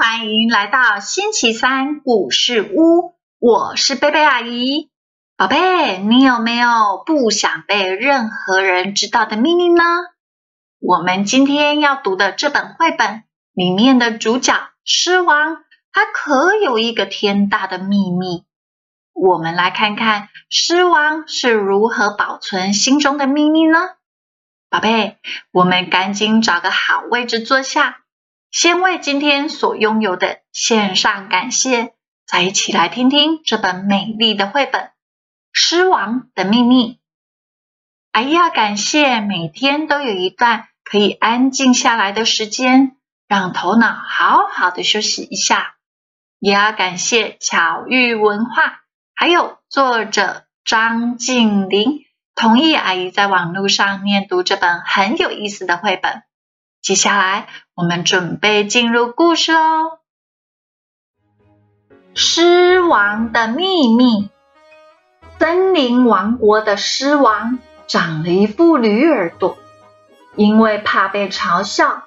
欢迎来到星期三故事屋，我是贝贝阿姨。宝贝，你有没有不想被任何人知道的秘密呢？我们今天要读的这本绘本里面的主角狮王，他可有一个天大的秘密。我们来看看狮王是如何保存心中的秘密呢？宝贝，我们赶紧找个好位置坐下，先为今天所拥有的献上感谢，再一起来听听这本美丽的绘本。狮王的秘密。阿姨要感谢每天都有一段可以安静下来的时间，让头脑好好的休息一下。也要感谢巧遇文化，还有作者张静玲同意阿姨在网络上念读这本很有意思的绘本。接下来我们准备进入故事喽。狮王的秘密。森林王国的狮王长了一副驴耳朵，因为怕被嘲笑，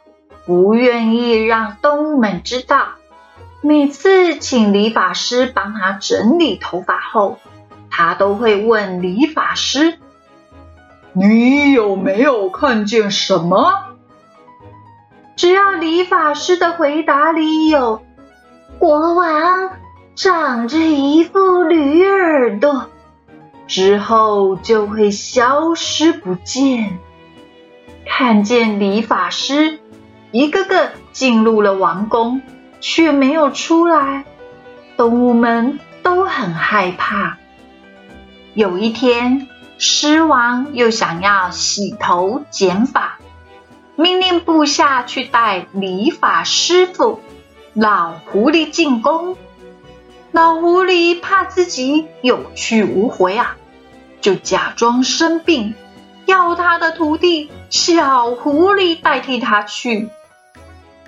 不愿意让动物们知道。每次请理发师帮他整理头发后，他都会问理发师：“你有没有看见什么？”只要理发师的回答里有“国王长着一副驴耳朵”。之后就会消失不见。看见理发师一个个进入了王宫，却没有出来，动物们都很害怕。有一天，狮王又想要洗头剪发，命令部下去带理发师傅老狐狸进宫。老狐狸怕自己有去无回啊。就假装生病，要他的徒弟小狐狸代替他去。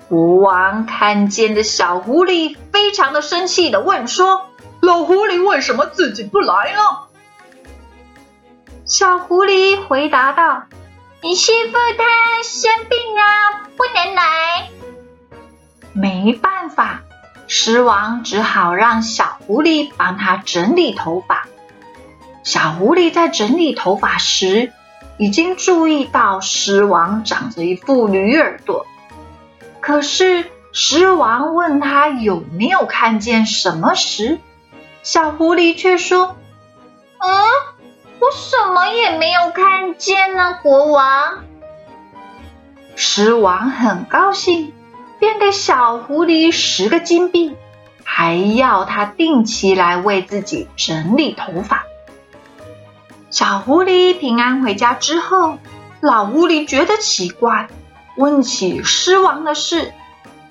国王看见的小狐狸非常的生气的问说：“老狐狸为什么自己不来呢？”小狐狸回答道：“你师傅他生病啊，不能来。”没办法，狮王只好让小狐狸帮他整理头发。小狐狸在整理头发时，已经注意到狮王长着一副驴耳朵。可是狮王问他有没有看见什么时，小狐狸却说：“嗯，我什么也没有看见呢，国王。”狮王很高兴，便给小狐狸十个金币，还要他定期来为自己整理头发。小狐狸平安回家之后，老狐狸觉得奇怪，问起狮王的事。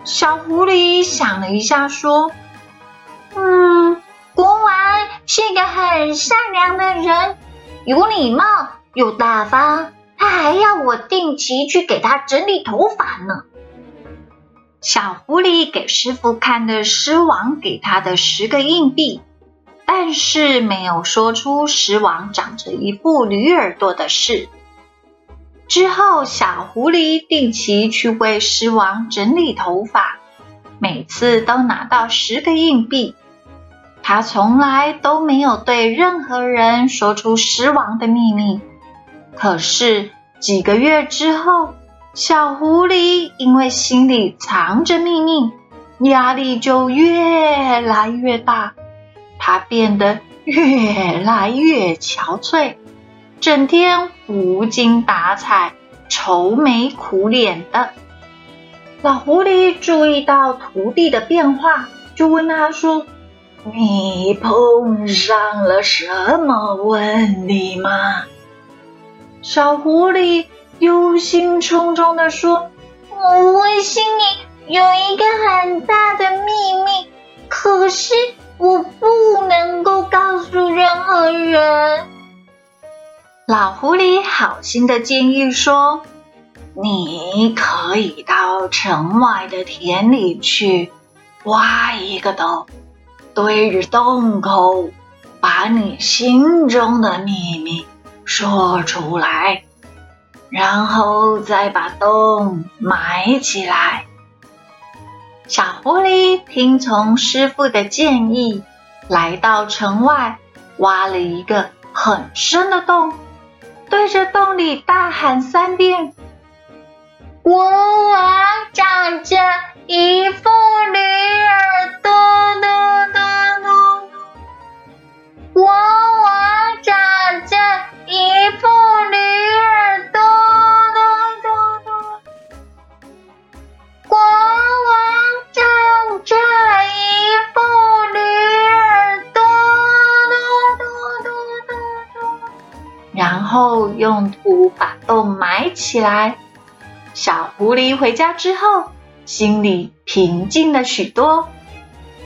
小狐狸想了一下，说：“嗯，国王是一个很善良的人，有礼貌又大方，他还要我定期去给他整理头发呢。”小狐狸给师傅看的狮王给他的十个硬币。但是没有说出狮王长着一副驴耳朵的事。之后，小狐狸定期去为狮王整理头发，每次都拿到十个硬币。他从来都没有对任何人说出狮王的秘密。可是几个月之后，小狐狸因为心里藏着秘密，压力就越来越大。他变得越来越憔悴，整天无精打采、愁眉苦脸的。老狐狸注意到徒弟的变化，就问他说：“你碰上了什么问题吗？”小狐狸忧心忡忡的说：“我心里有一个很大的秘密，可是……”我不能够告诉任何人。老狐狸好心的建议说：“你可以到城外的田里去，挖一个洞，对着洞口，把你心中的秘密说出来，然后再把洞埋起来。”小狐狸听从师傅的建议，来到城外，挖了一个很深的洞，对着洞里大喊三遍：“我用土把洞埋起来。小狐狸回家之后，心里平静了许多。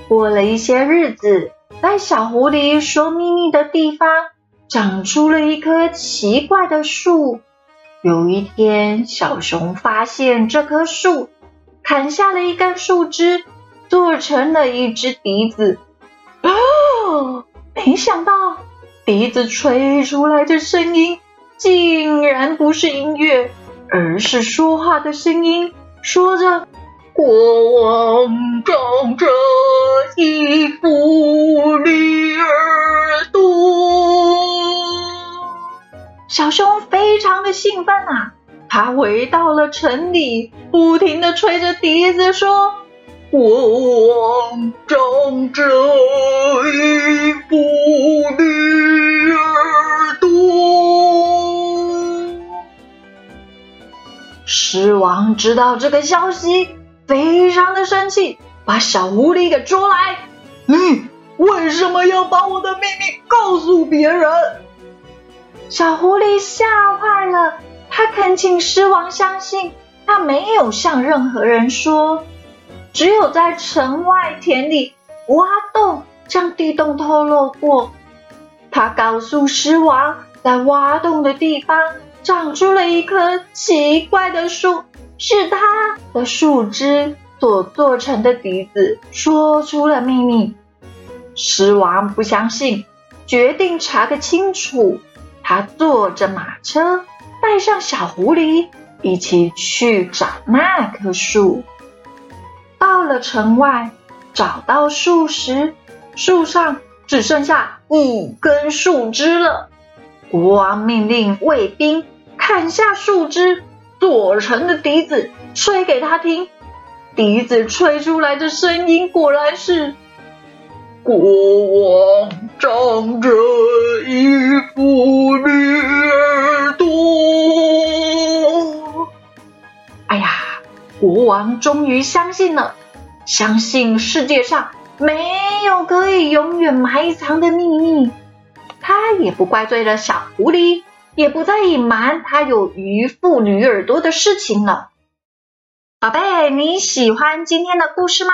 过了一些日子，在小狐狸说秘密的地方，长出了一棵奇怪的树。有一天，小熊发现这棵树，砍下了一根树枝，做成了一只笛子。哦，没想到笛子吹出来的声音，竟然不是音乐。而是说话的声音，说着：“国王长着一副驴耳朵。”小熊非常的兴奋啊！他回到了城里，不停的吹着笛子说：“国王长着一副驴狮王知道这个消息，非常的生气，把小狐狸给捉来。你为什么要把我的秘密告诉别人？小狐狸吓坏了，他恳请狮王相信，他没有向任何人说，只有在城外田里挖洞，将地洞透露过。他告诉狮王，在挖洞的地方。长出了一棵奇怪的树，是它的树枝所做成的笛子，说出了秘密。狮王不相信，决定查个清楚。他坐着马车，带上小狐狸，一起去找那棵树。到了城外，找到树时，树上只剩下五根树枝了。国王命令卫兵。砍下树枝做成的笛子，吹给他听。笛子吹出来的声音果然是：国王长着一副驴耳朵。哎呀，国王终于相信了，相信世界上没有可以永远埋藏的秘密。他也不怪罪了小狐狸。也不再隐瞒他有鱼妇女耳朵的事情了。宝贝，你喜欢今天的故事吗？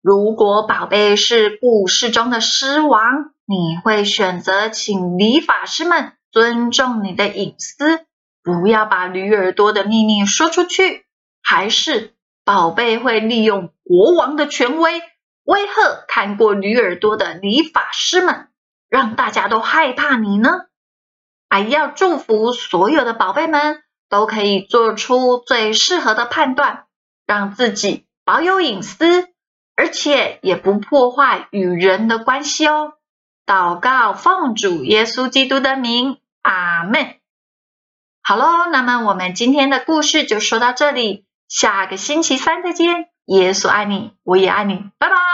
如果宝贝是故事中的狮王，你会选择请理发师们尊重你的隐私，不要把驴耳朵的秘密说出去，还是宝贝会利用国王的权威威吓看过驴耳朵的理发师们，让大家都害怕你呢？阿姨要祝福所有的宝贝们都可以做出最适合的判断，让自己保有隐私，而且也不破坏与人的关系哦。祷告奉主耶稣基督的名，阿门。好喽，那么我们今天的故事就说到这里，下个星期三再见。耶稣爱你，我也爱你，拜拜。